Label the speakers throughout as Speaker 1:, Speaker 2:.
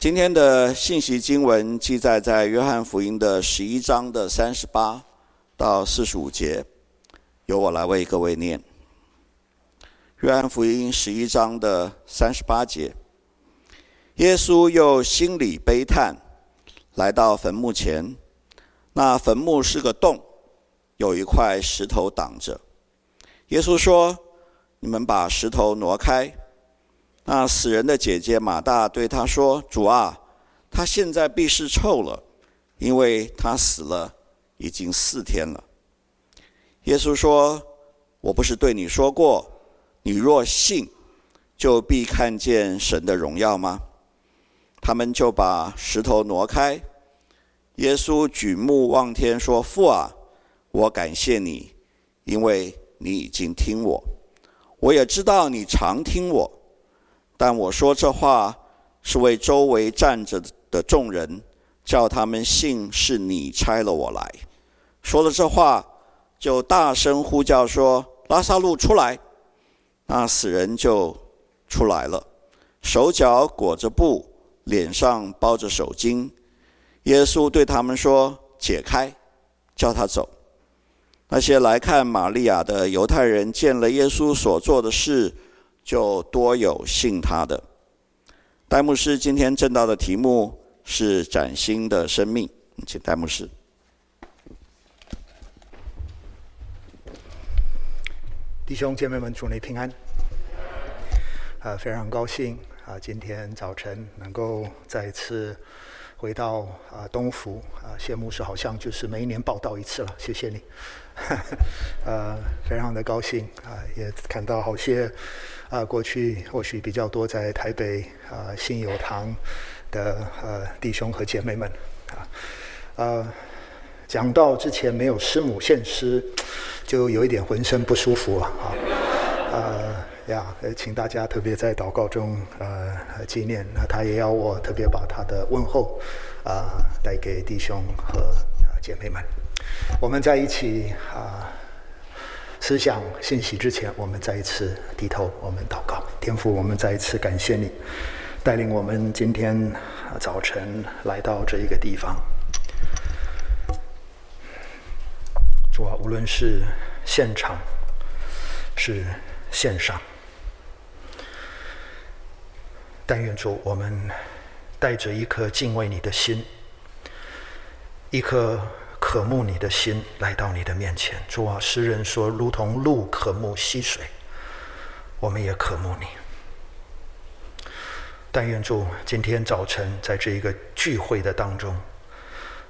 Speaker 1: 今天的信息经文记载在约翰福音的十一章的三十八到四十五节，由我来为各位念。约翰福音十一章的三十八节，耶稣又心里悲叹，来到坟墓前，那坟墓是个洞，有一块石头挡着。耶稣说：“你们把石头挪开。”那死人的姐姐马大对他说：“主啊，他现在必是臭了，因为他死了已经四天了。”耶稣说：“我不是对你说过？”你若信，就必看见神的荣耀吗？他们就把石头挪开。耶稣举目望天说：“父啊，我感谢你，因为你已经听我。我也知道你常听我，但我说这话是为周围站着的众人，叫他们信是你差了我来。”说了这话，就大声呼叫说：“拉撒路出来！”那死人就出来了，手脚裹着布，脸上包着手巾。耶稣对他们说：“解开，叫他走。”那些来看玛利亚的犹太人见了耶稣所做的事，就多有信他的。戴牧师今天正道的题目是“崭新的生命”，请戴牧师。
Speaker 2: 弟兄姐妹们，祝你平安。啊，非常高兴啊，今天早晨能够再一次回到啊东福啊，谢牧师好像就是每一年报道一次了，谢谢你。呃，非常的高兴啊，也看到好些啊，过去或许比较多在台北啊信友堂的呃弟兄和姐妹们啊，呃，讲到之前没有师母献诗。就有一点浑身不舒服啊，呃呀，呃请大家特别在祷告中呃纪念。那他也要我特别把他的问候啊、呃、带给弟兄和姐妹们。我们在一起啊、思想信息之前，我们再一次低头，我们祷告。天父，我们再一次感谢你带领我们今天早晨来到这一个地方。主啊，无论是现场是线上，但愿主我们带着一颗敬畏你的心，一颗渴慕你的心来到你的面前。主啊，诗人说，如同鹿渴慕溪水，我们也渴慕你。但愿主今天早晨在这一个聚会的当中，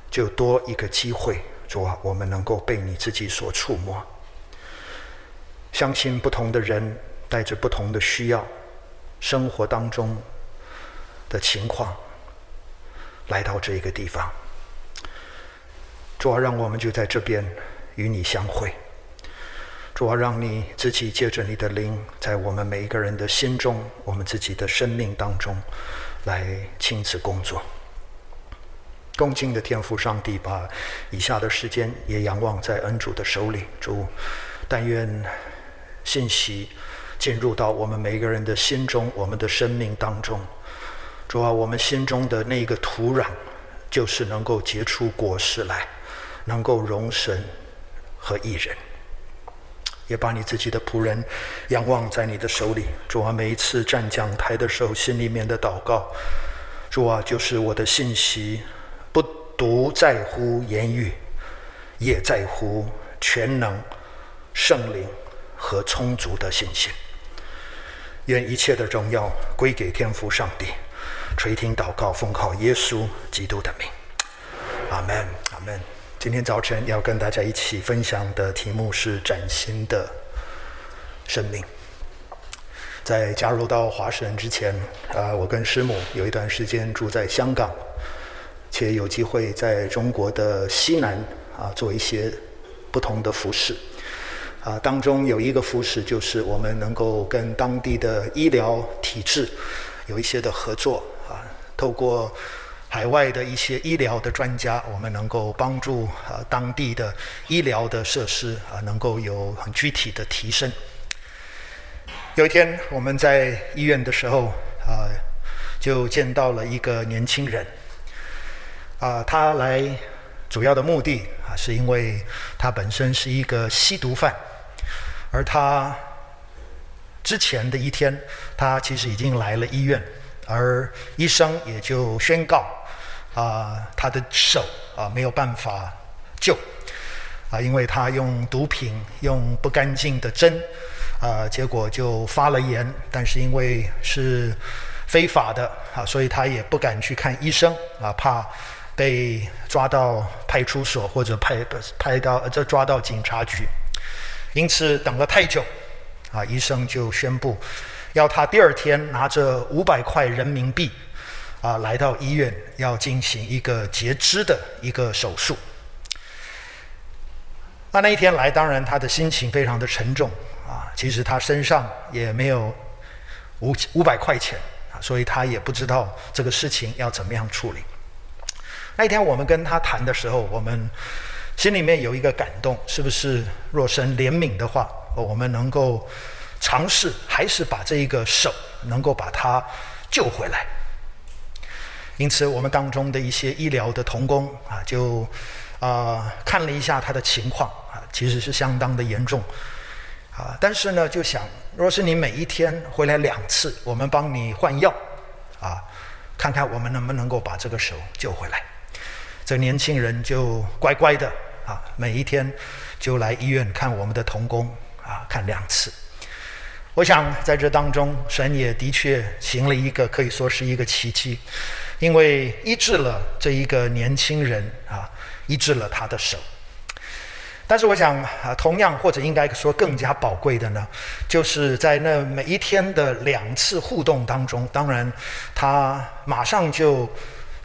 Speaker 2: 就多一个机会。主啊，我们能够被你自己所触摸。相信不同的人带着不同的需要，生活当中的情况，来到这个地方。主啊，让我们就在这边与你相会。主啊，让你自己借着你的灵，在我们每一个人的心中，我们自己的生命当中，来亲自工作。恭敬的天父上帝，把以下的时间也仰望在恩主的手里。主，但愿信息进入到我们每个人的心中，我们的生命当中。主啊，我们心中的那个土壤，就是能够结出果实来，能够容神和义人。也把你自己的仆人仰望在你的手里。主啊，每一次站讲台的时候，心里面的祷告，主啊，就是我的信息。不独在乎言语，也在乎全能、圣灵和充足的信心。愿一切的荣耀归给天父上帝。垂听祷告，奉靠耶稣基督的名。阿门，阿门。今天早晨要跟大家一起分享的题目是崭新的生命。在加入到华神之前，啊，我跟师母有一段时间住在香港。且有机会在中国的西南啊做一些不同的服事啊，当中有一个服事就是我们能够跟当地的医疗体制有一些的合作啊，透过海外的一些医疗的专家，我们能够帮助啊当地的医疗的设施啊能够有很具体的提升。有一天我们在医院的时候啊。就见到了一个年轻人。啊，他来主要的目的啊，是因为他本身是一个吸毒犯，而他之前的一天，他其实已经来了医院，而医生也就宣告啊，他的手啊没有办法救啊，因为他用毒品用不干净的针啊，结果就发了炎，但是因为是非法的啊，所以他也不敢去看医生啊，怕。被抓到派出所或者派派到这抓到警察局，因此等了太久，啊，医生就宣布要他第二天拿着五百块人民币啊来到医院，要进行一个截肢的一个手术。那那一天来，当然他的心情非常的沉重啊，其实他身上也没有五五百块钱啊，所以他也不知道这个事情要怎么样处理。那一天我们跟他谈的时候，我们心里面有一个感动，是不是若神怜悯的话，我们能够尝试，还是把这一个手能够把它救回来？因此，我们当中的一些医疗的同工啊，就啊、看了一下他的情况啊，其实是相当的严重啊。但是呢，就想，若是你每一天回来两次，我们帮你换药啊，看看我们能不能够把这个手救回来。这年轻人就乖乖的啊，每一天就来医院看我们的童工啊，看两次。我想在这当中，神也的确行了一个可以说是一个奇迹，因为医治了这一个年轻人啊，医治了他的手。但是我想啊，同样或者应该说更加宝贵的呢，就是在那每一天的两次互动当中，当然他马上就。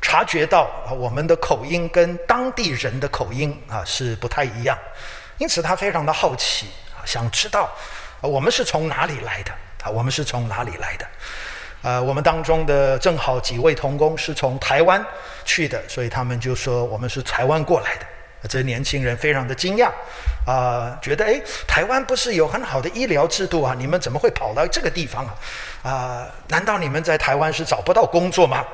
Speaker 2: 察觉到啊，我们的口音跟当地人的口音啊是不太一样，因此他非常的好奇啊，想知道我们是从哪里来的啊？我们是从哪里来的？呃，我们当中的正好几位童工是从台湾去的，所以他们就说我们是台湾过来的。这年轻人非常的惊讶啊，觉得诶，台湾不是有很好的医疗制度啊？你们怎么会跑到这个地方啊？啊，难道你们在台湾是找不到工作吗？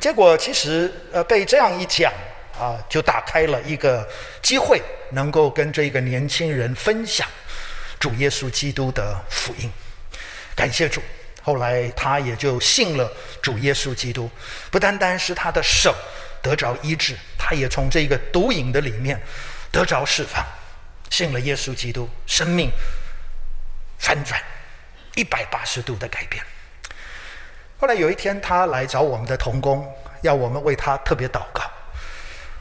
Speaker 2: 结果其实呃被这样一讲啊，就打开了一个机会，能够跟这个年轻人分享主耶稣基督的福音。感谢主，后来他也就信了主耶稣基督，不单单是他的手得着医治，他也从这个毒瘾的里面得着释放，信了耶稣基督，生命翻转一百八十度的改变。后来有一天，他来找我们的童工，要我们为他特别祷告。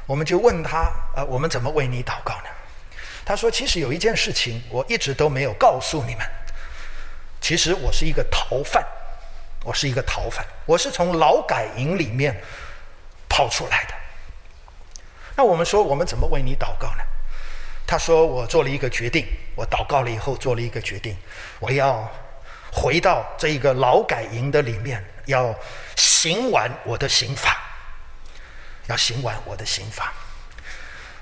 Speaker 2: 我们就问他：“呃，我们怎么为你祷告呢？”他说：“其实有一件事情，我一直都没有告诉你们。其实我是一个逃犯，我是一个逃犯，我是从劳改营里面跑出来的。”那我们说：“我们怎么为你祷告呢？”他说：“我做了一个决定，我祷告了以后做了一个决定，我要回到这一个劳改营的里面。”要行完我的刑罚，要行完我的刑罚。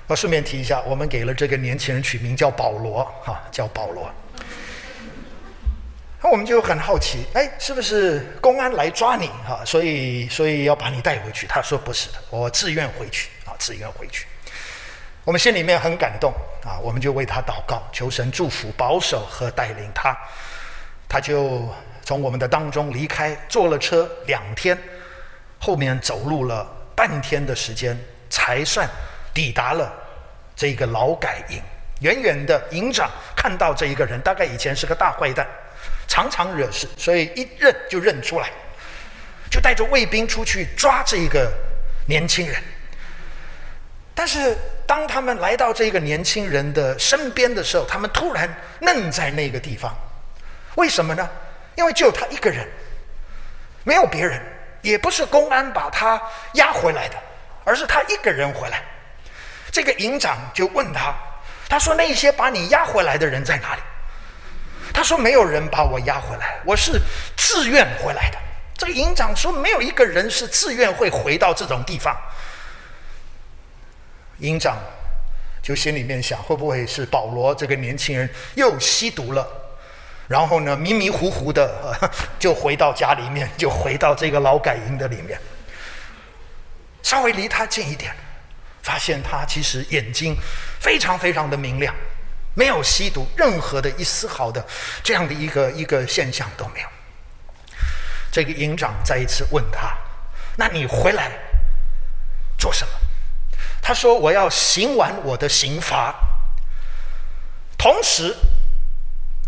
Speaker 2: 我顺便提一下，我们给了这个年轻人取名叫保罗，哈，叫保罗。那我们就很好奇，哎，是不是公安来抓你，哈，所以所以要把你带回去？他说不是的，我自愿回去，啊，自愿回去。我们心里面很感动，啊，我们就为他祷告，求神祝福、保守和带领他，他就。从我们的当中离开，坐了车两天，后面走路了半天的时间，才算抵达了这个劳改营。远远的营长看到这一个人，大概以前是个大坏蛋，常常惹事，所以一认就认出来，就带着卫兵出去抓这一个年轻人。但是当他们来到这个年轻人的身边的时候，他们突然愣在那个地方，为什么呢？因为就他一个人，没有别人，也不是公安把他押回来的，而是他一个人回来。这个营长就问他，他说：“那些把你押回来的人在哪里？”他说：“没有人把我押回来，我是自愿回来的。”这个营长说：“没有一个人是自愿会回到这种地方。”营长就心里面想：会不会是保罗这个年轻人又吸毒了？然后呢，迷迷糊糊的 就回到家里面，就回到这个劳改营的里面，稍微离他近一点，发现他其实眼睛非常非常的明亮，没有吸毒，任何的一丝毫的这样的一个一个现象都没有。这个营长再一次问他：“那你回来做什么？”他说：“我要行完我的刑罚，同时。”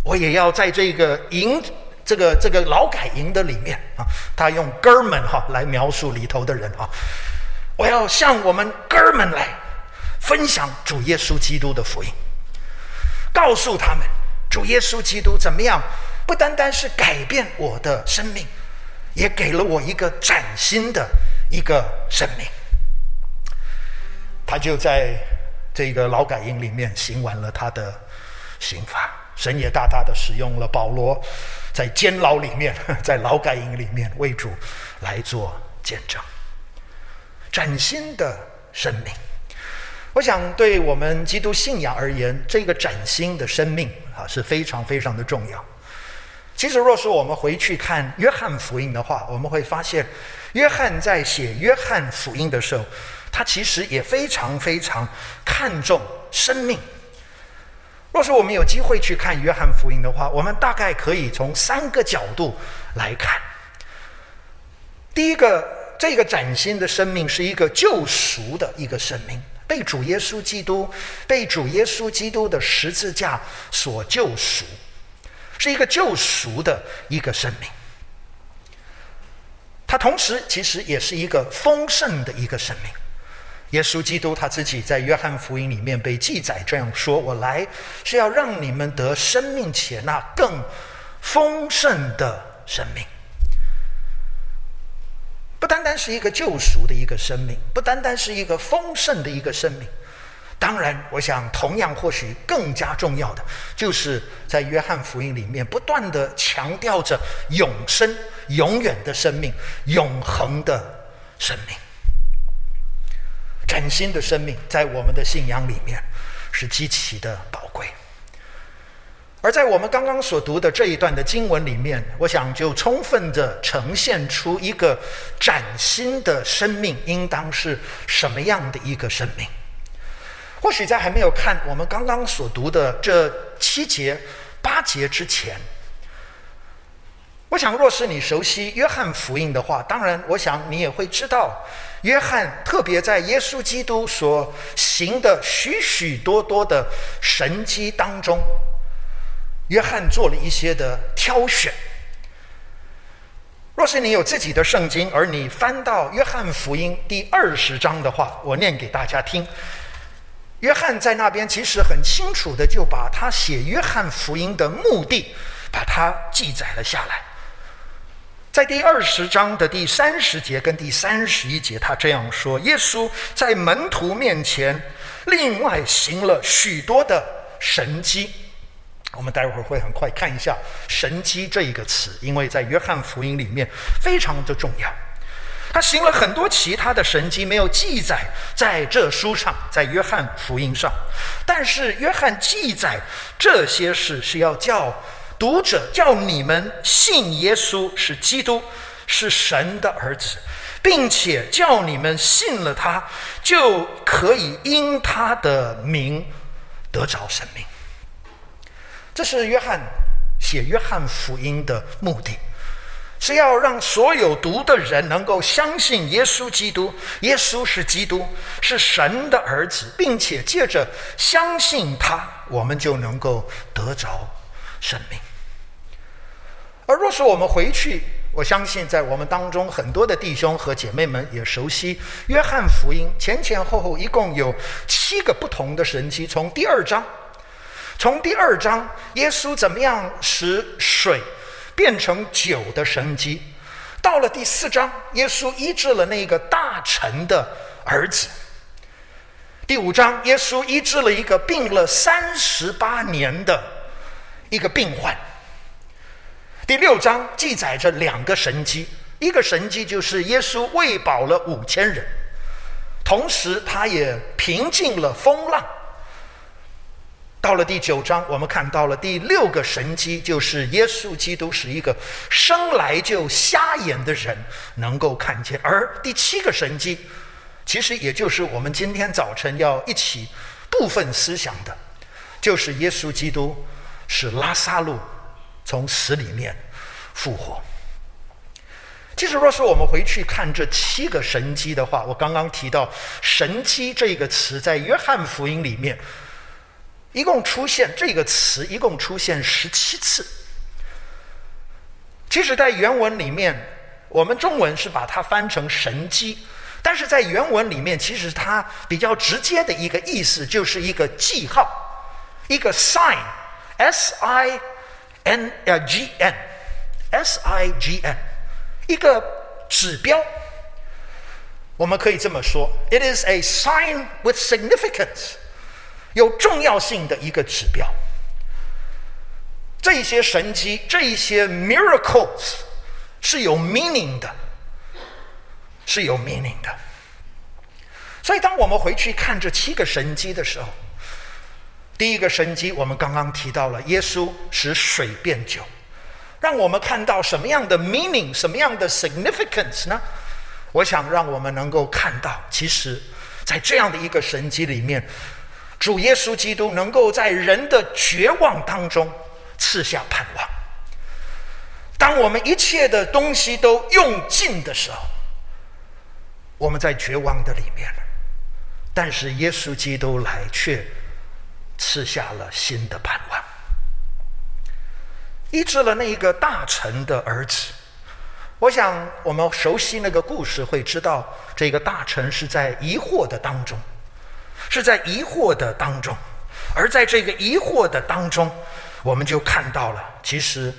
Speaker 2: 我也要在这个营，这个这个劳改营的里面啊，他用哥们哈来描述里头的人啊。我要向我们哥们来分享主耶稣基督的福音，告诉他们主耶稣基督怎么样，不单单是改变我的生命，也给了我一个崭新的一个生命。他就在这个劳改营里面行完了他的刑罚。神也大大的使用了保罗，在监牢里面，在劳改营里面为主来做见证，崭新的生命。我想，对我们基督信仰而言，这个崭新的生命啊是非常非常的重要。其实，若是我们回去看约翰福音的话，我们会发现，约翰在写约翰福音的时候，他其实也非常非常看重生命。若是我们有机会去看约翰福音的话，我们大概可以从三个角度来看。第一个，这个崭新的生命是一个救赎的一个生命，被主耶稣基督、被主耶稣基督的十字架所救赎，是一个救赎的一个生命。它同时其实也是一个丰盛的一个生命。耶稣基督他自己在约翰福音里面被记载这样说：“我来是要让你们得生命且那更丰盛的生命。”不单单是一个救赎的一个生命，不单单是一个丰盛的一个生命。当然，我想同样或许更加重要的，就是在约翰福音里面不断的强调着永生、永远的生命、永恒的生命。崭新的生命在我们的信仰里面是极其的宝贵，而在我们刚刚所读的这一段的经文里面，我想就充分地呈现出一个崭新的生命应当是什么样的一个生命。或许在还没有看我们刚刚所读的这七节八节之前，我想若是你熟悉约翰福音的话，当然，我想你也会知道。约翰特别在耶稣基督所行的许许多多的神迹当中，约翰做了一些的挑选。若是你有自己的圣经，而你翻到约翰福音第二十章的话，我念给大家听。约翰在那边其实很清楚的就把他写约翰福音的目的，把它记载了下来。在第二十章的第三十节跟第三十一节，他这样说：耶稣在门徒面前另外行了许多的神迹。我们待会儿会很快看一下“神迹”这一个词，因为在约翰福音里面非常的重要。他行了很多其他的神迹，没有记载在这书上，在约翰福音上。但是约翰记载这些事，是要叫。读者叫你们信耶稣是基督，是神的儿子，并且叫你们信了他，就可以因他的名得着生命。这是约翰写约翰福音的目的，是要让所有读的人能够相信耶稣基督，耶稣是基督，是神的儿子，并且借着相信他，我们就能够得着生命。而若是我们回去，我相信在我们当中很多的弟兄和姐妹们也熟悉约翰福音前前后后一共有七个不同的神迹。从第二章，从第二章耶稣怎么样使水变成酒的神迹，到了第四章，耶稣医治了那个大臣的儿子。第五章，耶稣医治了一个病了三十八年的一个病患。第六章记载着两个神迹，一个神迹就是耶稣喂饱了五千人，同时他也平静了风浪。到了第九章，我们看到了第六个神迹，就是耶稣基督是一个生来就瞎眼的人能够看见。而第七个神迹，其实也就是我们今天早晨要一起部分思想的，就是耶稣基督使拉撒路从死里面复活。其实，若是我们回去看这七个神迹的话，我刚刚提到“神迹”这个词，在约翰福音里面。一共出现这个词，一共出现十七次。其实，在原文里面，我们中文是把它翻成“神迹”，但是在原文里面，其实它比较直接的一个意思就是一个记号，一个 sign，s i n 呃 g n，s i g n，一个指标。我们可以这么说：It is a sign with significance。有重要性的一个指标，这些神迹，这些 miracles 是有 meaning 的，是有 meaning 的。所以，当我们回去看这七个神迹的时候，第一个神迹我们刚刚提到了，耶稣使水变酒，让我们看到什么样的 meaning，什么样的 significance 呢？我想让我们能够看到，其实，在这样的一个神迹里面。主耶稣基督能够在人的绝望当中赐下盼望。当我们一切的东西都用尽的时候，我们在绝望的里面了，但是耶稣基督来却赐下了新的盼望，医治了那一个大臣的儿子。我想我们熟悉那个故事，会知道这个大臣是在疑惑的当中。是在疑惑的当中，而在这个疑惑的当中，我们就看到了，其实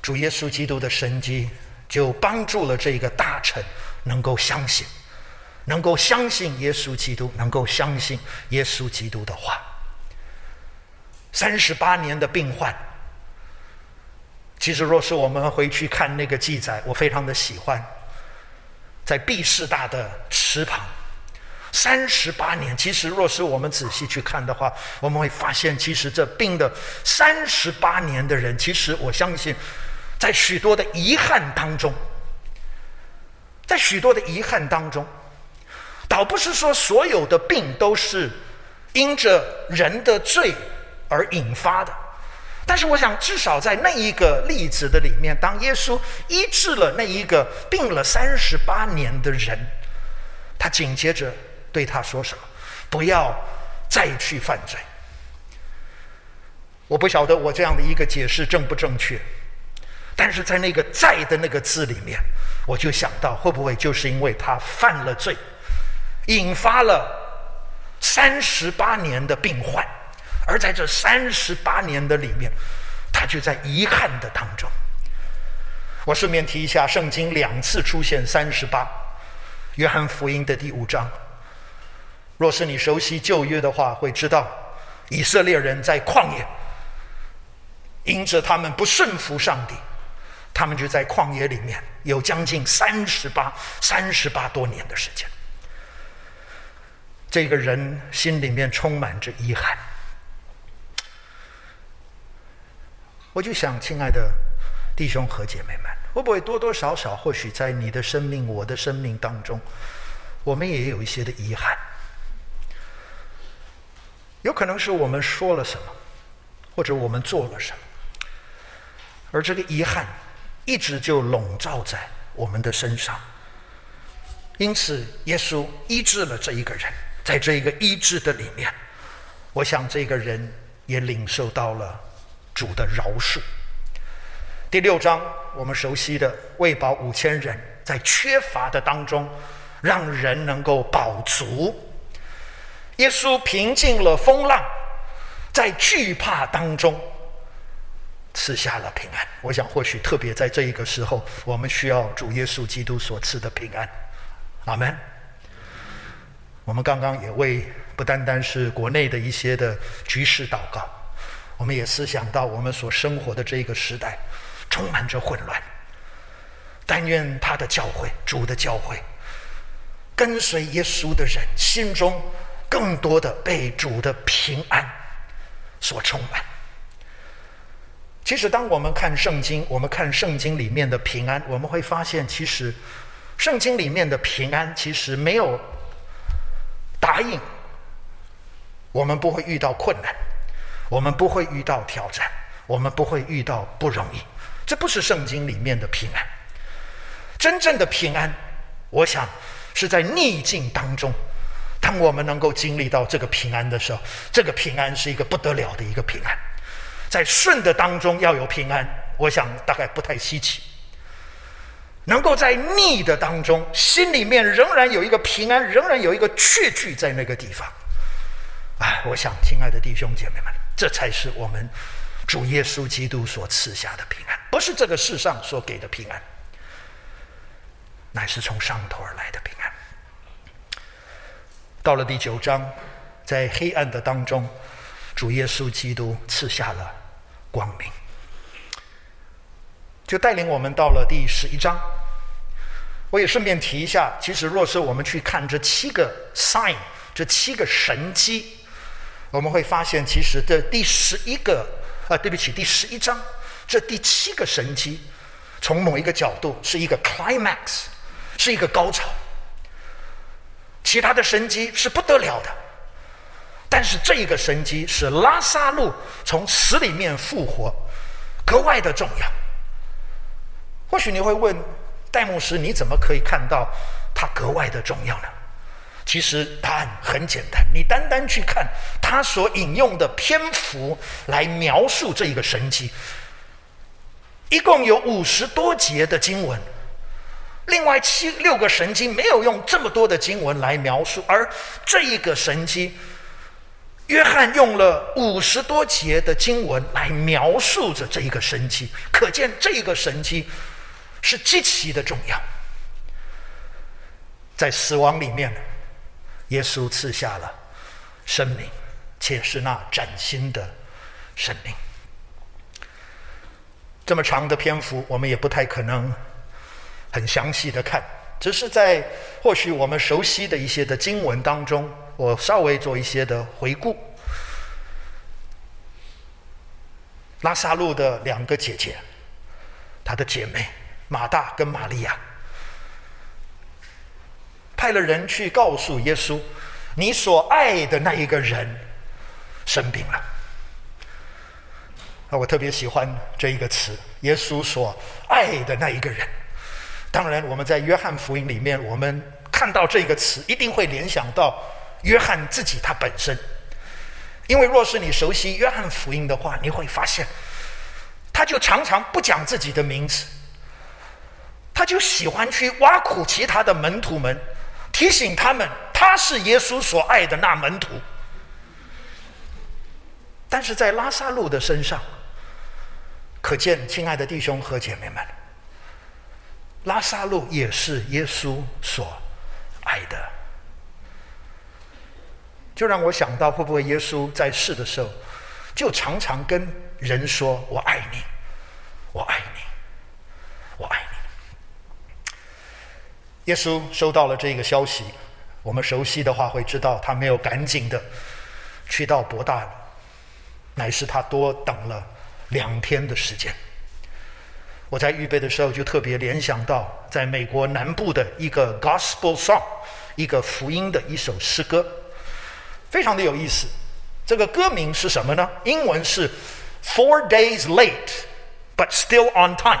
Speaker 2: 主耶稣基督的神迹就帮助了这个大臣能够相信，能够相信耶稣基督，能够相信耶稣基督的话。三十八年的病患，其实若是我们回去看那个记载，我非常的喜欢，在毕士大的池旁。三十八年，其实若是我们仔细去看的话，我们会发现，其实这病的三十八年的人，其实我相信，在许多的遗憾当中，在许多的遗憾当中，倒不是说所有的病都是因着人的罪而引发的，但是我想，至少在那一个例子的里面，当耶稣医治了那一个病了三十八年的人，他紧接着。对他说什么？不要再去犯罪。我不晓得我这样的一个解释正不正确，但是在那个“在”的那个字里面，我就想到会不会就是因为他犯了罪，引发了三十八年的病患，而在这三十八年的里面，他就在遗憾的当中。我顺便提一下，圣经两次出现三十八，约翰福音的第五章。若是你熟悉旧约的话，会知道以色列人在旷野，因着他们不顺服上帝，他们就在旷野里面有将近三十八、三十八多年的时间。这个人心里面充满着遗憾，我就想，亲爱的弟兄和姐妹们，会不会多多少少，或许在你的生命、我的生命当中，我们也有一些的遗憾。有可能是我们说了什么，或者我们做了什么，而这个遗憾一直就笼罩在我们的身上。因此，耶稣医治了这一个人，在这一个医治的里面，我想这个人也领受到了主的饶恕。第六章我们熟悉的喂饱五千人，在缺乏的当中，让人能够饱足。耶稣平静了风浪，在惧怕当中赐下了平安。我想，或许特别在这一个时候，我们需要主耶稣基督所赐的平安。阿门。我们刚刚也为不单单是国内的一些的局势祷告，我们也思想到我们所生活的这个时代充满着混乱。但愿他的教会，主的教会，跟随耶稣的人心中。更多的被主的平安所充满。其实，当我们看圣经，我们看圣经里面的平安，我们会发现，其实圣经里面的平安其实没有答应我们不会遇到困难，我们不会遇到挑战，我们不会遇到不容易。这不是圣经里面的平安。真正的平安，我想是在逆境当中。当我们能够经历到这个平安的时候，这个平安是一个不得了的一个平安。在顺的当中要有平安，我想大概不太稀奇。能够在逆的当中，心里面仍然有一个平安，仍然有一个确据在那个地方。哎，我想，亲爱的弟兄姐妹们，这才是我们主耶稣基督所赐下的平安，不是这个世上所给的平安，乃是从上头而来的平安。到了第九章，在黑暗的当中，主耶稣基督赐下了光明，就带领我们到了第十一章。我也顺便提一下，其实若是我们去看这七个 sign，这七个神迹，我们会发现，其实这第十一个啊，对不起，第十一章这第七个神迹，从某一个角度是一个 climax，是一个高潮。其他的神迹是不得了的，但是这一个神迹是拉撒路从死里面复活，格外的重要。或许你会问戴牧师，你怎么可以看到它格外的重要呢？其实答案很简单，你单单去看他所引用的篇幅来描述这一个神迹，一共有五十多节的经文。另外七六个神迹没有用这么多的经文来描述，而这一个神迹，约翰用了五十多节的经文来描述着这一个神迹，可见这一个神迹是极其的重要。在死亡里面，耶稣赐下了生命，且是那崭新的生命。这么长的篇幅，我们也不太可能。很详细的看，只是在或许我们熟悉的一些的经文当中，我稍微做一些的回顾。拉撒路的两个姐姐，她的姐妹马大跟玛利亚，派了人去告诉耶稣：“你所爱的那一个人生病了。”啊，我特别喜欢这一个词，耶稣所爱的那一个人。当然，我们在约翰福音里面，我们看到这个词，一定会联想到约翰自己他本身。因为若是你熟悉约翰福音的话，你会发现，他就常常不讲自己的名字，他就喜欢去挖苦其他的门徒们，提醒他们他是耶稣所爱的那门徒。但是在拉撒路的身上，可见，亲爱的弟兄和姐妹们。拉撒路也是耶稣所爱的，就让我想到，会不会耶稣在世的时候，就常常跟人说：“我爱你，我爱你，我爱你。”耶稣收到了这个消息，我们熟悉的话会知道，他没有赶紧的去到伯大尼，乃是他多等了两天的时间。我在预备的时候就特别联想到，在美国南部的一个 gospel song，一个福音的一首诗歌，非常的有意思。这个歌名是什么呢？英文是 Four days late, but still on time。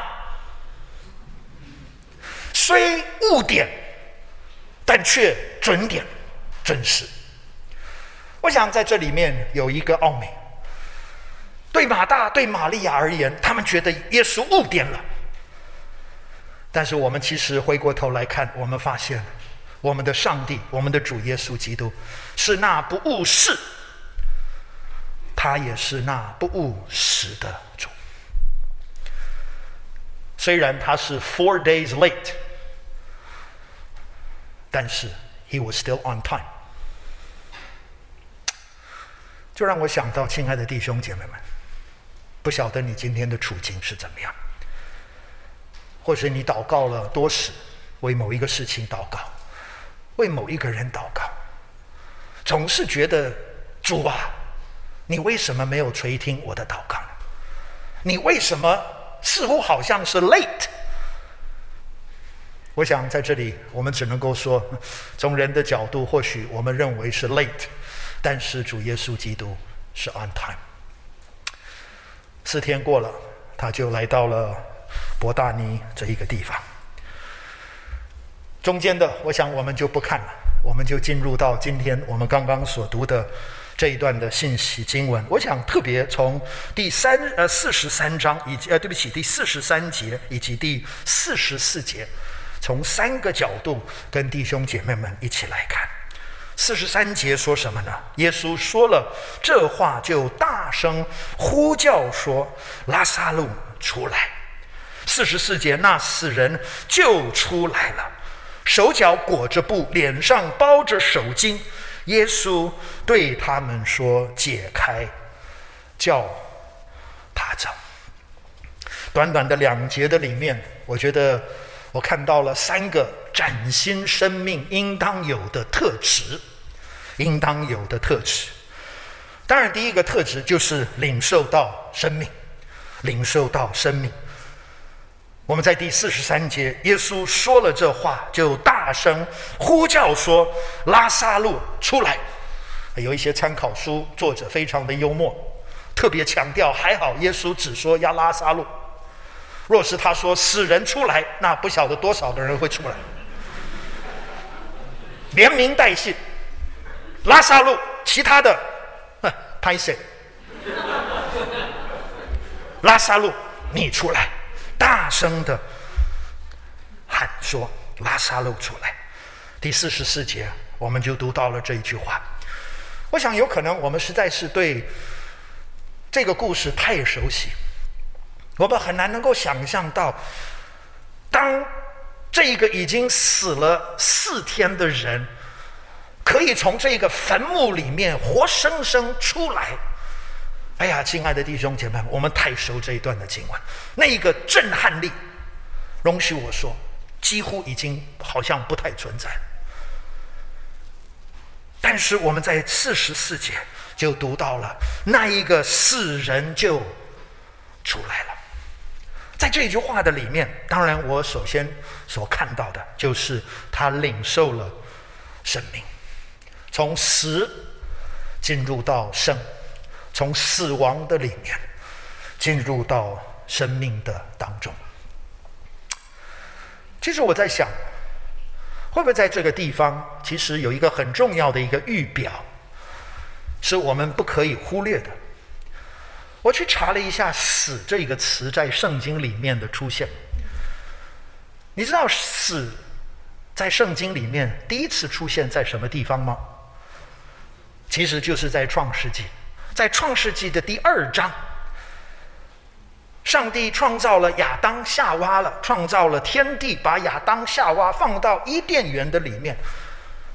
Speaker 2: 虽误点，但却准点、准时。我想在这里面有一个奥秘。对马大、对玛利亚而言，他们觉得耶稣误点了。但是我们其实回过头来看，我们发现，我们的上帝，我们的主耶稣基督，是那不误事，他也是那不误时的主。虽然他是 four days late，但是 he was still on time。就让我想到，亲爱的弟兄姐妹们。不晓得你今天的处境是怎么样，或是你祷告了多时，为某一个事情祷告，为某一个人祷告，总是觉得主啊，你为什么没有垂听我的祷告？你为什么似乎好像是 late？我想在这里，我们只能够说，从人的角度，或许我们认为是 late，但是主耶稣基督是 on time。四天过了，他就来到了伯大尼这一个地方。中间的，我想我们就不看了，我们就进入到今天我们刚刚所读的这一段的信息经文。我想特别从第三呃四十三章以及呃对不起第四十三节以及第四十四节。从三个角度跟弟兄姐妹们一起来看，四十三节说什么呢？耶稣说了这话，就大声呼叫说：“拉撒路出来！”四十四节，那死人就出来了，手脚裹着布，脸上包着手巾。耶稣对他们说：“解开，叫他走。”短短的两节的里面，我觉得。我看到了三个崭新生命应当有的特质，应当有的特质。当然，第一个特质就是领受到生命，领受到生命。我们在第四十三节，耶稣说了这话，就大声呼叫说：“拉撒路出来！”有一些参考书作者非常的幽默，特别强调，还好耶稣只说要拉撒路。若是他说死人出来，那不晓得多少的人会出来，连名带姓，拉撒路，其他的，哼，拍谁？拉撒路，你出来，大声的喊说：“拉撒路出来！”第四十四节，我们就读到了这一句话。我想，有可能我们实在是对这个故事太熟悉。我们很难能够想象到，当这个已经死了四天的人，可以从这个坟墓里面活生生出来。哎呀，亲爱的弟兄姐妹，我们太熟这一段的经文，那一个震撼力，容许我说，几乎已经好像不太存在。但是我们在四十四节就读到了，那一个死人就出来了。在这句话的里面，当然我首先所看到的就是他领受了生命，从死进入到生，从死亡的里面进入到生命的当中。其实我在想，会不会在这个地方，其实有一个很重要的一个预表，是我们不可以忽略的。我去查了一下“死”这个词在圣经里面的出现。你知道“死”在圣经里面第一次出现在什么地方吗？其实就是在创世纪，在创世纪的第二章，上帝创造了亚当夏娃了，创造了天地，把亚当夏娃放到伊甸园的里面，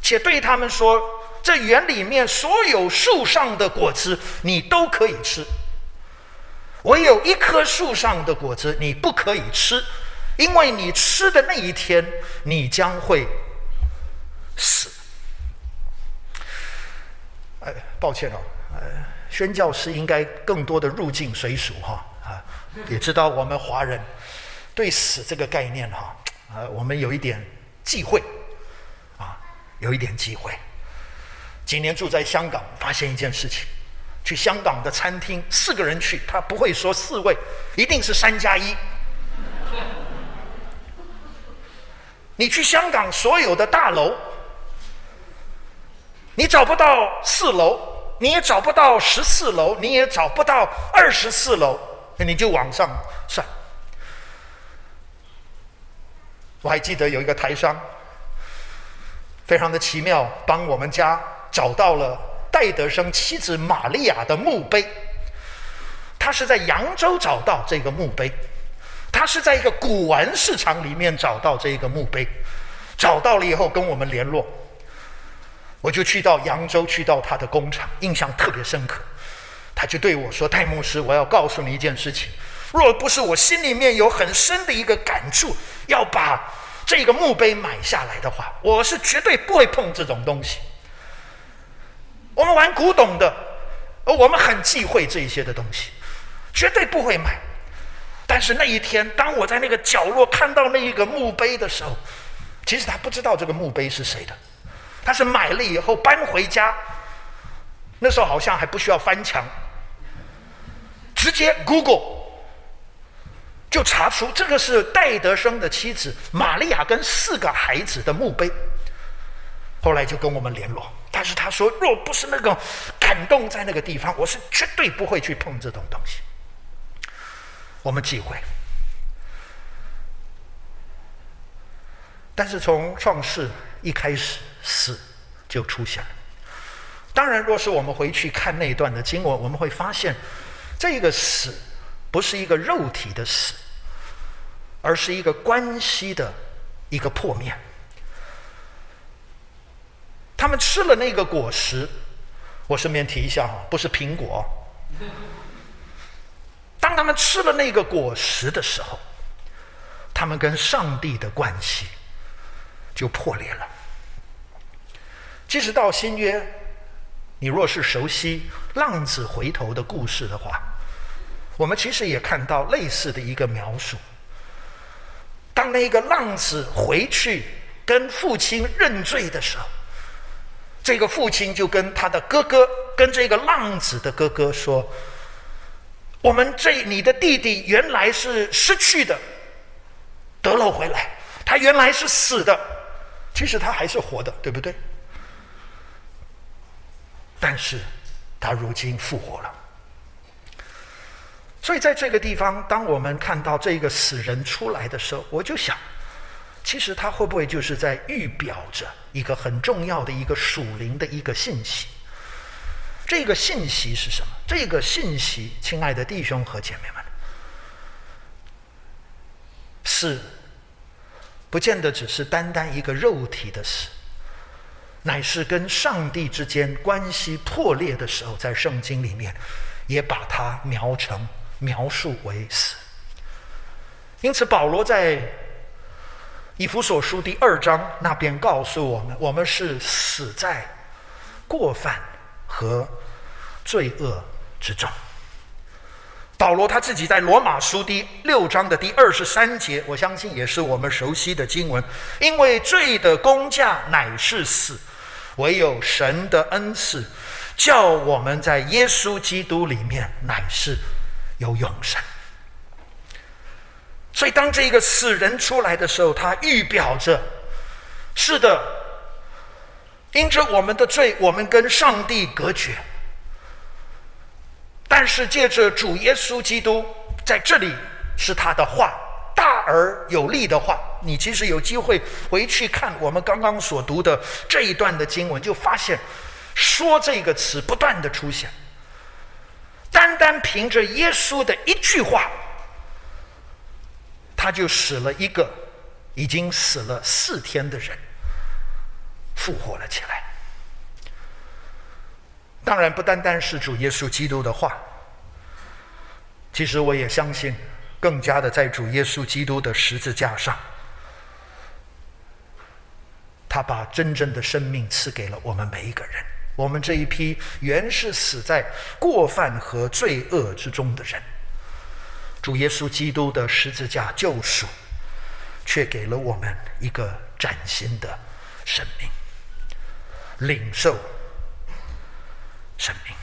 Speaker 2: 且对他们说：“这园里面所有树上的果子，你都可以吃。”唯有一棵树上的果子你不可以吃，因为你吃的那一天，你将会死。哎，抱歉哦，呃，宣教师应该更多的入境随俗哈啊，也知道我们华人对死这个概念哈，呃，我们有一点忌讳啊，有一点忌讳。几年住在香港，发现一件事情。去香港的餐厅，四个人去，他不会说四位，一定是三加一。你去香港所有的大楼，你找不到四楼，你也找不到十四楼，你也找不到二十四楼，那你就往上算。我还记得有一个台商，非常的奇妙，帮我们家找到了。戴德生妻子玛利亚的墓碑，他是在扬州找到这个墓碑，他是在一个古玩市场里面找到这个墓碑，找到了以后跟我们联络，我就去到扬州，去到他的工厂，印象特别深刻。他就对我说：“戴牧师，我要告诉你一件事情，若不是我心里面有很深的一个感触，要把这个墓碑买下来的话，我是绝对不会碰这种东西。”我们玩古董的，而我们很忌讳这一些的东西，绝对不会买。但是那一天，当我在那个角落看到那一个墓碑的时候，其实他不知道这个墓碑是谁的，他是买了以后搬回家。那时候好像还不需要翻墙，直接 Google 就查出这个是戴德生的妻子玛利亚跟四个孩子的墓碑。后来就跟我们联络，但是他说，若不是那个感动在那个地方，我是绝对不会去碰这种东西。我们忌讳，但是从创世一开始，死就出现了。当然，若是我们回去看那一段的经文，我们会发现，这个死不是一个肉体的死，而是一个关系的一个破灭。他们吃了那个果实，我顺便提一下哈，不是苹果。当他们吃了那个果实的时候，他们跟上帝的关系就破裂了。即使到新约，你若是熟悉浪子回头的故事的话，我们其实也看到类似的一个描述。当那个浪子回去跟父亲认罪的时候，这个父亲就跟他的哥哥，跟这个浪子的哥哥说。我们这你的弟弟原来是失去的，得了回来。他原来是死的，其实他还是活的，对不对？但是，他如今复活了。所以，在这个地方，当我们看到这个死人出来的时候，我就想，其实他会不会就是在预表着一个很重要的一个属灵的一个信息？这个信息是什么？这个信息，亲爱的弟兄和姐妹们，是不见得只是单单一个肉体的死，乃是跟上帝之间关系破裂的时候，在圣经里面也把它描成描述为死。因此，保罗在以弗所书第二章那边告诉我们：我们是死在过犯和罪恶之中。保罗他自己在罗马书第六章的第二十三节，我相信也是我们熟悉的经文。因为罪的工价乃是死，唯有神的恩赐，叫我们在耶稣基督里面乃是有永生。所以，当这个死人出来的时候，他预表着：是的，因着我们的罪，我们跟上帝隔绝。但是借着主耶稣基督在这里是他的话，大而有力的话。你其实有机会回去看我们刚刚所读的这一段的经文，就发现“说”这个词不断的出现。单单凭着耶稣的一句话，他就使了一个已经死了四天的人复活了起来。当然不单单是主耶稣基督的话，其实我也相信，更加的在主耶稣基督的十字架上，他把真正的生命赐给了我们每一个人。我们这一批原是死在过犯和罪恶之中的人，主耶稣基督的十字架救赎，却给了我们一个崭新的生命，领受。生命。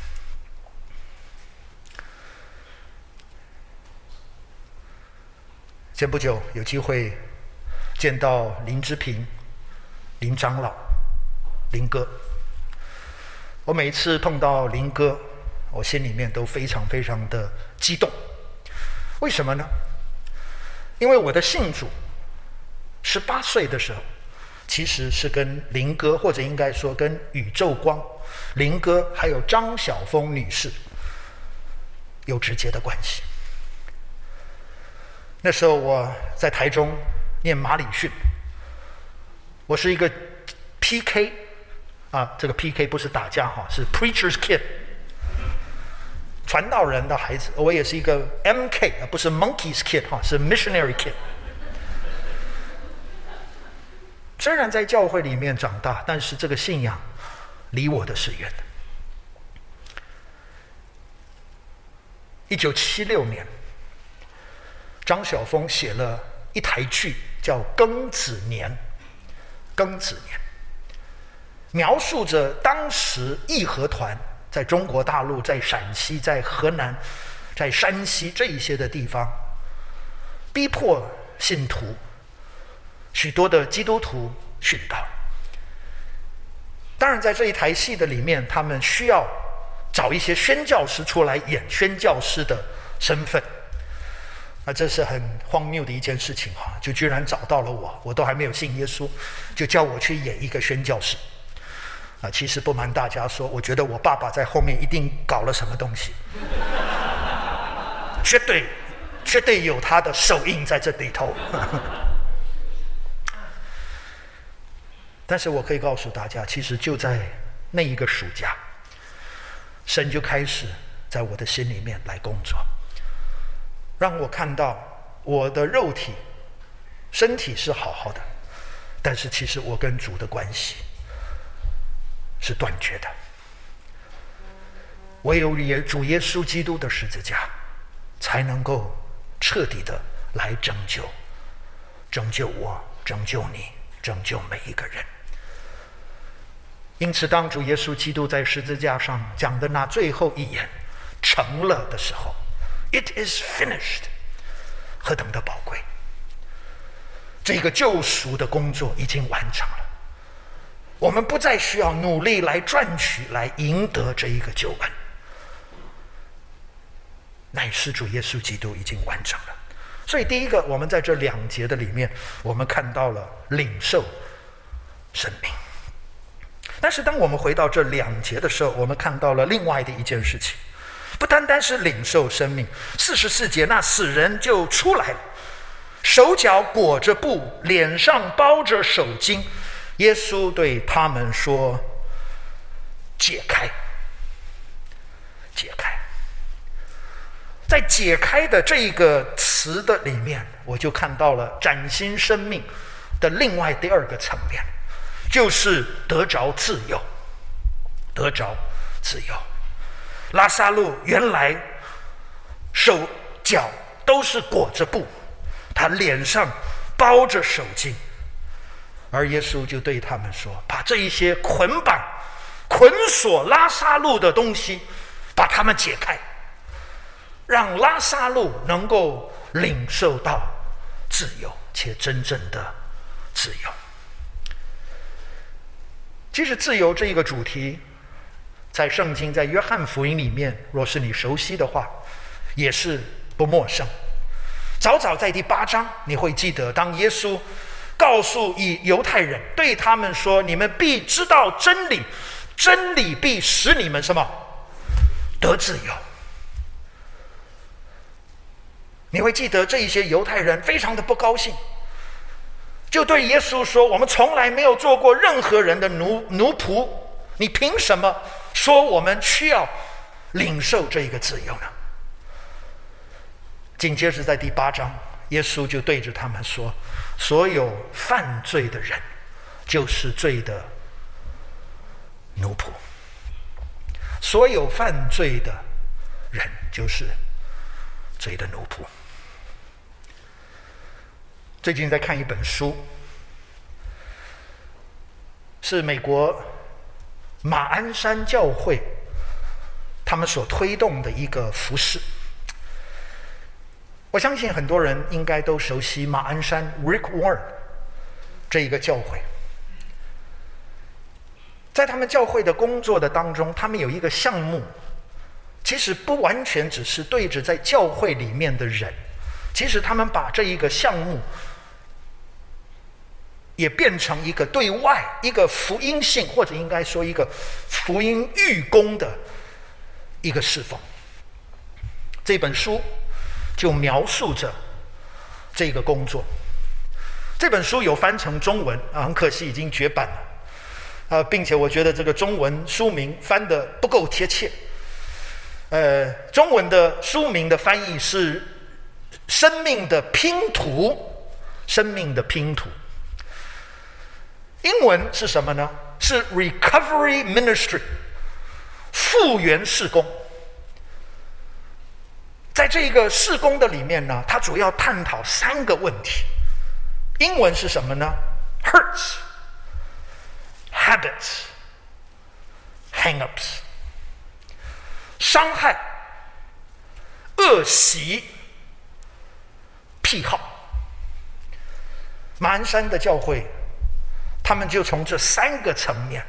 Speaker 2: 前不久有机会见到林之平、林长老、林哥。我每一次碰到林哥，我心里面都非常非常的激动。为什么呢？因为我的信主，十八岁的时候，其实是跟林哥，或者应该说跟宇宙光。林哥还有张晓峰女士有直接的关系。那时候我在台中念马礼逊，我是一个 PK 啊，这个 PK 不是打架哈，是 Preacher's Kid，传道人的孩子。我也是一个 MK 啊，不是 Monkey's Kid 哈，是 Missionary Kid。虽然在教会里面长大，但是这个信仰。离我的是远的，一九七六年，张晓风写了一台剧，叫《庚子年》。庚子年，描述着当时义和团在中国大陆、在陕西、在河南、在山西这一些的地方，逼迫信徒，许多的基督徒殉道。当然，在这一台戏的里面，他们需要找一些宣教师出来演宣教师的身份。啊，这是很荒谬的一件事情哈！就居然找到了我，我都还没有信耶稣，就叫我去演一个宣教师。啊，其实不瞒大家说，我觉得我爸爸在后面一定搞了什么东西，绝对，绝对有他的手印在这里头。但是我可以告诉大家，其实就在那一个暑假，神就开始在我的心里面来工作。让我看到我的肉体、身体是好好的，但是其实我跟主的关系是断绝的。唯有耶主耶稣基督的十字架，才能够彻底的来拯救、拯救我、拯救你、拯救每一个人。因此，当主耶稣基督在十字架上讲的那最后一言“成了”的时候，It is finished，何等的宝贵！这个救赎的工作已经完成了，我们不再需要努力来赚取、来赢得这一个救恩，乃是主耶稣基督已经完成了。所以，第一个，我们在这两节的里面，我们看到了领受生命。但是，当我们回到这两节的时候，我们看到了另外的一件事情。不单单是领受生命，四十四节那死人就出来了，手脚裹着布，脸上包着手巾。耶稣对他们说：“解开，解开。”在“解开”的这一个词的里面，我就看到了崭新生命的另外第二个层面，就是得着自由，得着自由。拉撒路原来手脚都是裹着布，他脸上包着手巾，而耶稣就对他们说：“把这一些捆绑、捆锁拉撒路的东西，把它们解开，让拉撒路能够领受到自由，且真正的自由。”其实，自由这一个主题。在圣经，在约翰福音里面，若是你熟悉的话，也是不陌生。早早在第八章，你会记得，当耶稣告诉以犹太人，对他们说：“你们必知道真理，真理必使你们什么得自由。”你会记得这一些犹太人非常的不高兴，就对耶稣说：“我们从来没有做过任何人的奴奴仆，你凭什么？”说我们需要领受这一个自由呢？紧接着在第八章，耶稣就对着他们说：“所有犯罪的人，就是罪的奴仆；所有犯罪的人，就是罪的奴仆。”最近在看一本书，是美国。马鞍山教会，他们所推动的一个服饰，我相信很多人应该都熟悉马鞍山 Rick Warren 这一个教会。在他们教会的工作的当中，他们有一个项目，其实不完全只是对着在教会里面的人，其实他们把这一个项目。也变成一个对外一个福音性，或者应该说一个福音预工的一个侍奉。这本书就描述着这个工作。这本书有翻成中文啊，很可惜已经绝版了啊，并且我觉得这个中文书名翻得不够贴切。呃，中文的书名的翻译是《生命的拼图》，生命的拼图。英文是什么呢？是 Recovery Ministry，复原事工。在这一个事工的里面呢，他主要探讨三个问题。英文是什么呢？Hurts, habits, hang-ups。伤害、恶习、癖好。马鞍山的教会，他们就从这三个层面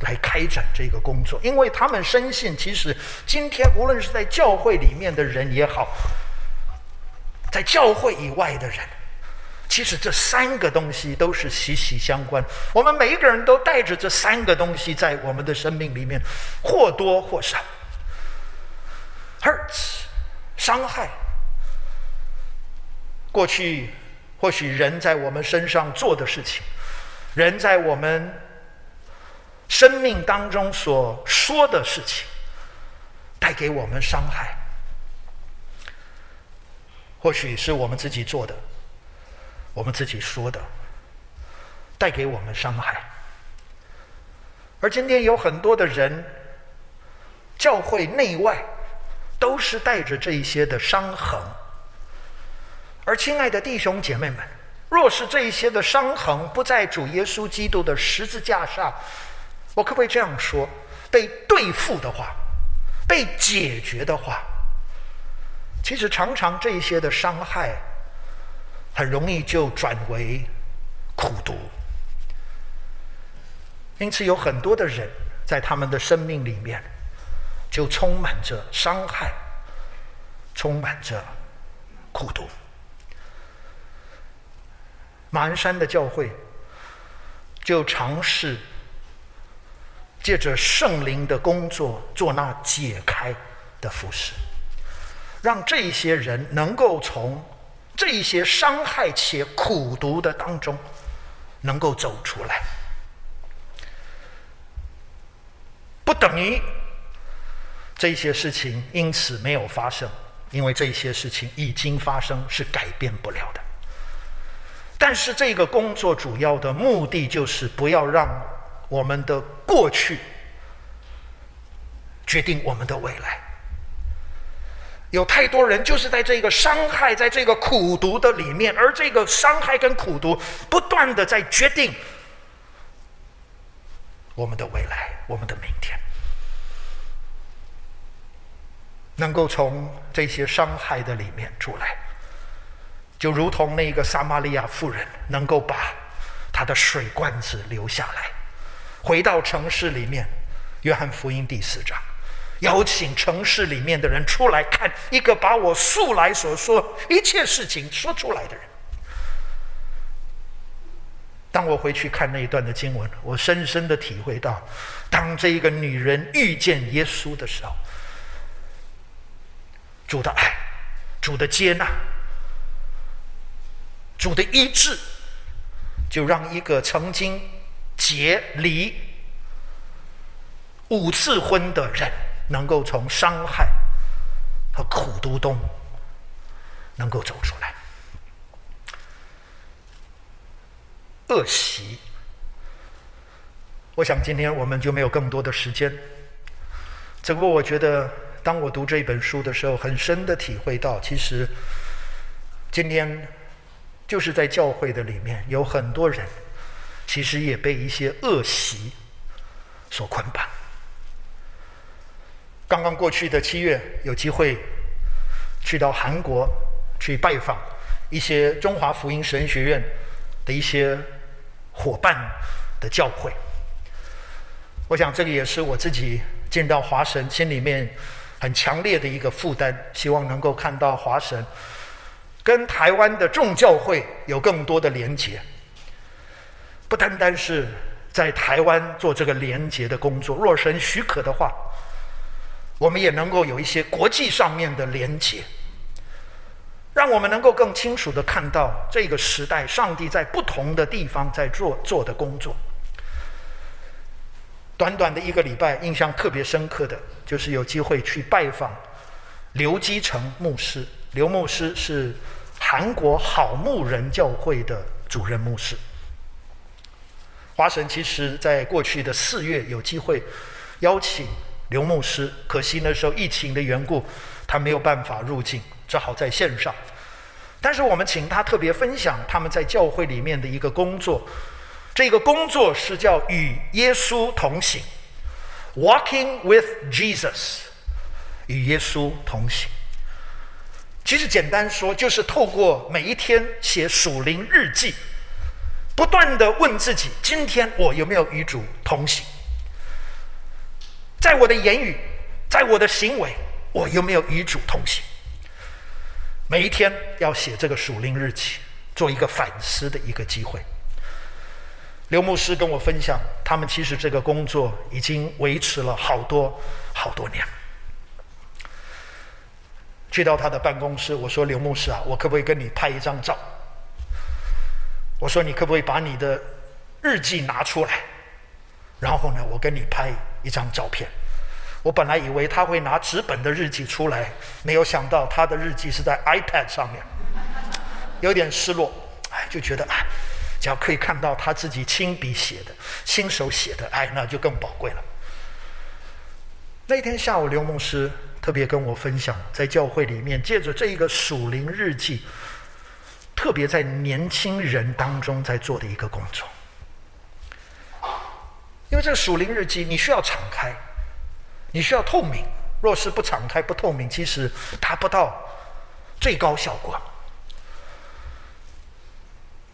Speaker 2: 来开展这个工作，因为他们深信，其实今天无论是在教会里面的人也好，在教会以外的人，其实这三个东西都是息息相关。我们每一个人都带着这三个东西在我们的生命里面，或多或少。Hurts，伤害。过去或许人在我们身上做的事情，人在我们生命当中所说的事情，带给我们伤害。或许是我们自己做的，我们自己说的，带给我们伤害。而今天有很多的人，教会内外。都是带着这一些的伤痕，而亲爱的弟兄姐妹们，若是这一些的伤痕不在主耶稣基督的十字架上，我可不可以这样说？被对付的话，被解决的话，其实常常这些的伤害，很容易就转为苦毒。因此，有很多的人在他们的生命里面。就充满着伤害，充满着苦毒。马鞍山的教会就尝试借着圣灵的工作，做那解开的服事，让这些人能够从这些伤害且苦毒的当中能够走出来，不等于。这些事情因此没有发生，因为这些事情已经发生，是改变不了的。但是这个工作主要的目的就是不要让我们的过去决定我们的未来。有太多人就是在这个伤害，在这个苦毒的里面，而这个伤害跟苦毒不断的在决定我们的未来，我们的明天。能够从这些伤害的里面出来，就如同那个撒玛利亚妇人能够把她的水罐子留下来，回到城市里面，约翰福音第四章，邀请城市里面的人出来看一个把我素来所说一切事情说出来的人。当我回去看那一段的经文，我深深的体会到，当这一个女人遇见耶稣的时候。主的爱，主的接纳，主的医治，就让一个曾经结离五次婚的人，能够从伤害和苦毒中能够走出来。恶习，我想今天我们就没有更多的时间，只不过我觉得。当我读这本书的时候，很深的体会到，其实今天就是在教会的里面，有很多人其实也被一些恶习所捆绑。刚刚过去的七月，有机会去到韩国去拜访一些中华福音神学院的一些伙伴的教会。我想这个也是我自己见到华神心里面。很强烈的一个负担，希望能够看到华神跟台湾的众教会有更多的连结，不单单是在台湾做这个连结的工作，若神许可的话，我们也能够有一些国际上面的连结，让我们能够更清楚地看到这个时代上帝在不同的地方在做做的工作。短短的一个礼拜，印象特别深刻的就是有机会去拜访刘基成牧师。刘牧师是韩国好牧人教会的主任牧师。华神其实在过去的四月有机会邀请刘牧师，可惜那时候疫情的缘故，他没有办法入境，只好在线上。但是我们请他特别分享他们在教会里面的一个工作，这个工作是叫与耶稣同行，Walking with Jesus，与耶稣同行。其实简单说，就是透过每一天写属灵日记，不断的问自己：今天我有没有与主同行？在我的言语，在我的行为，我有没有与主同行？每一天要写这个属灵日记，做一个反思的一个机会。刘牧师跟我分享，他们其实这个工作已经维持了好多好多年。去到他的办公室，我说：“刘牧师啊，我可不可以跟你拍一张照？”我说：“你可不可以把你的日记拿出来？然后呢，我跟你拍。”一张照片，我本来以为他会拿纸本的日记出来，没有想到他的日记是在 iPad 上面，有点失落，哎，就觉得哎，只要可以看到他自己亲笔写的、亲手写的，哎，那就更宝贵了。那天下午，刘牧师特别跟我分享，在教会里面借着这一个属灵日记，特别在年轻人当中在做的一个工作。因为这个属灵日记，你需要敞开，你需要透明。若是不敞开、不透明，其实达不到最高效果。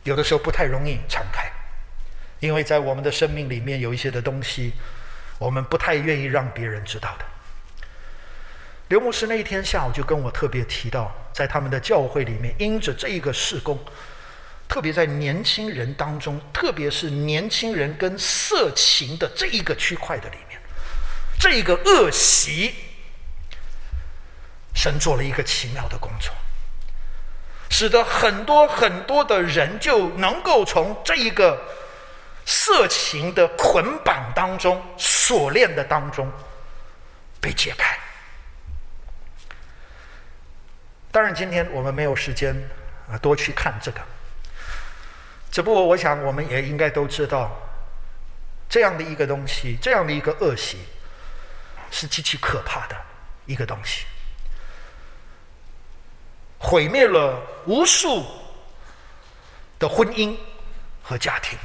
Speaker 2: 有的时候不太容易敞开，因为在我们的生命里面有一些的东西，我们不太愿意让别人知道的。刘牧师那一天下午就跟我特别提到，在他们的教会里面，因着这一个事工。特别在年轻人当中，特别是年轻人跟色情的这一个区块的里面，这一个恶习，神做了一个奇妙的工作，使得很多很多的人就能够从这一个色情的捆绑当中、锁链的当中被解开。当然，今天我们没有时间啊，多去看这个。只不过，我想我们也应该都知道，这样的一个东西，这样的一个恶习，是极其可怕的一个东西，毁灭了无数的婚姻和家庭。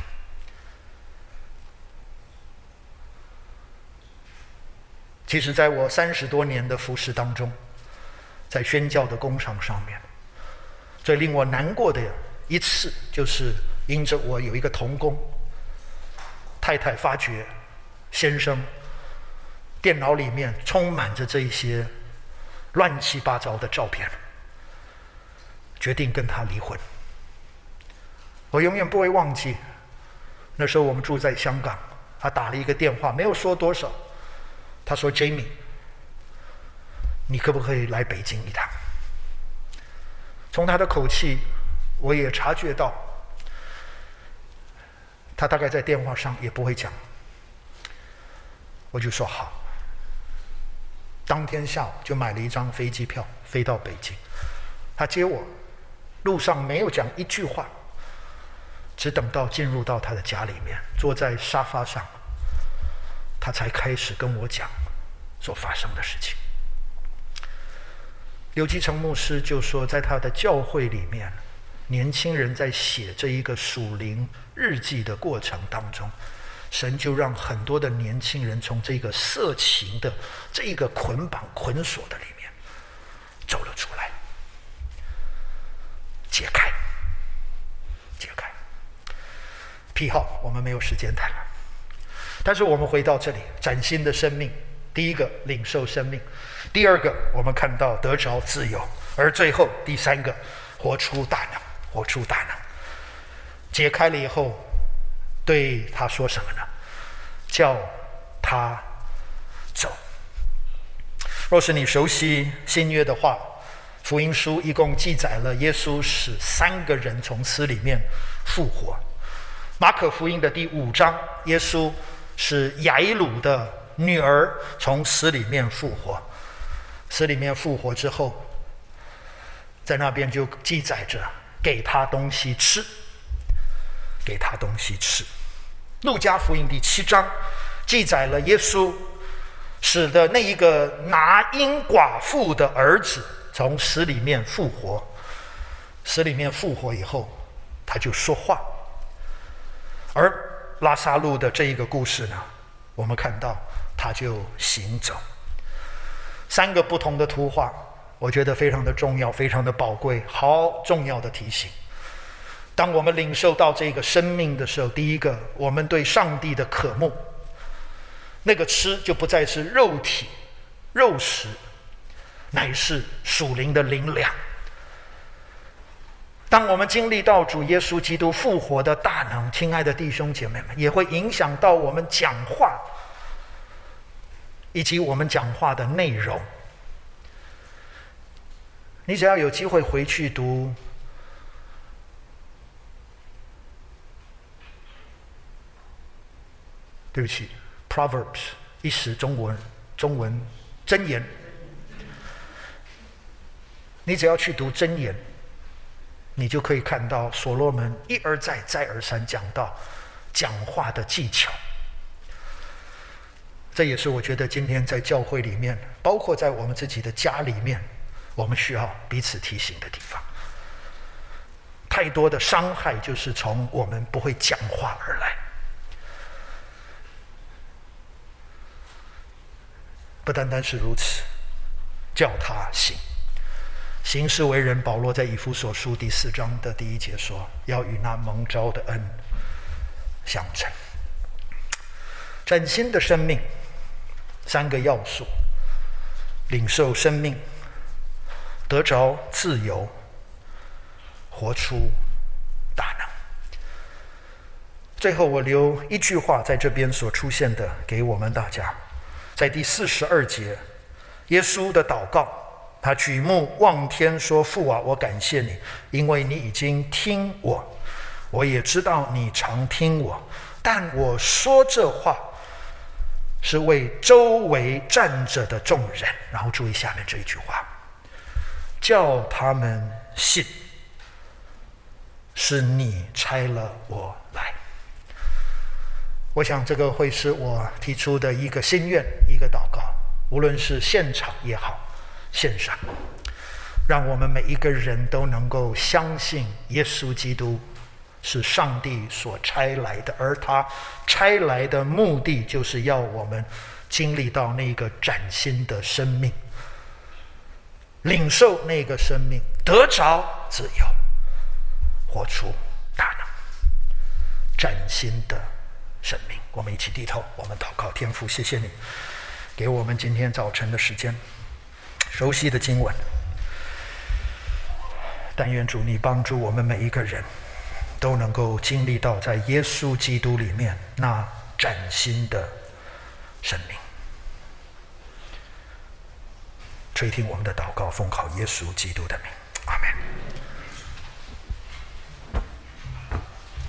Speaker 2: 其实，在我三十多年的服侍当中，在宣教的工厂上面，最令我难过的一次就是。因着我有一个同工，太太发觉先生电脑里面充满着这一些乱七八糟的照片，决定跟他离婚。我永远不会忘记，那时候我们住在香港，他打了一个电话，没有说多少，他说：“Jamie，你可不可以来北京一趟？”从他的口气，我也察觉到。他大概在电话上也不会讲，我就说好。当天下午就买了一张飞机票飞到北京，他接我，路上没有讲一句话，只等到进入到他的家里面，坐在沙发上，他才开始跟我讲所发生的事情。刘基成牧师就说，在他的教会里面。年轻人在写这一个属灵日记的过程当中，神就让很多的年轻人从这个色情的这一个捆绑捆锁的里面走了出来，解开，解开。癖好我们没有时间谈了，但是我们回到这里，崭新的生命，第一个领受生命，第二个我们看到得着自由，而最后第三个活出大能。活出大能，解开了以后，对他说什么呢？叫他走。若是你熟悉新约的话，福音书一共记载了耶稣使三个人从死里面复活。马可福音的第五章，耶稣使雅伊鲁的女儿从死里面复活。死里面复活之后，在那边就记载着。给他东西吃，给他东西吃。路加福音第七章记载了耶稣使得那一个拿因寡妇的儿子从死里面复活，死里面复活以后，他就说话。而拉撒路的这一个故事呢，我们看到他就行走。三个不同的图画，我觉得非常的重要，非常的宝贵，好重要的提醒。当我们领受到这个生命的时候，第一个，我们对上帝的渴慕，那个吃就不再是肉体、肉食，乃是属灵的灵粮。当我们经历到主耶稣基督复活的大能，亲爱的弟兄姐妹们，也会影响到我们讲话。以及我们讲话的内容，你只要有机会回去读，对不起，Proverbs 一时中文中文箴言，你只要去读箴言，你就可以看到所罗门一而再再而三讲到讲话的技巧。这也是我觉得今天在教会里面，包括在我们自己的家里面，我们需要彼此提醒的地方。太多的伤害就是从我们不会讲话而来。不单单是如此，叫他行，行事为人。保罗在以弗所书第四章的第一节说：“要与那蒙召的恩相称。”崭新的生命。三个要素：领受生命、得着自由、活出大能。最后，我留一句话在这边所出现的，给我们大家，在第四十二节，耶稣的祷告，他举目望天说：“父啊，我感谢你，因为你已经听我，我也知道你常听我，但我说这话。”是为周围站着的众人，然后注意下面这一句话，叫他们信，是你差了我来。我想这个会是我提出的一个心愿，一个祷告，无论是现场也好，线上，让我们每一个人都能够相信耶稣基督。是上帝所差来的，而他差来的目的，就是要我们经历到那个崭新的生命，领受那个生命，得着自由，活出大能，崭新的生命。我们一起低头，我们祷告，天父，谢谢你给我们今天早晨的时间，熟悉的经文，但愿主你帮助我们每一个人。都能够经历到在耶稣基督里面那崭新的生命。垂听我们的祷告，奉靠耶稣基督的名。阿门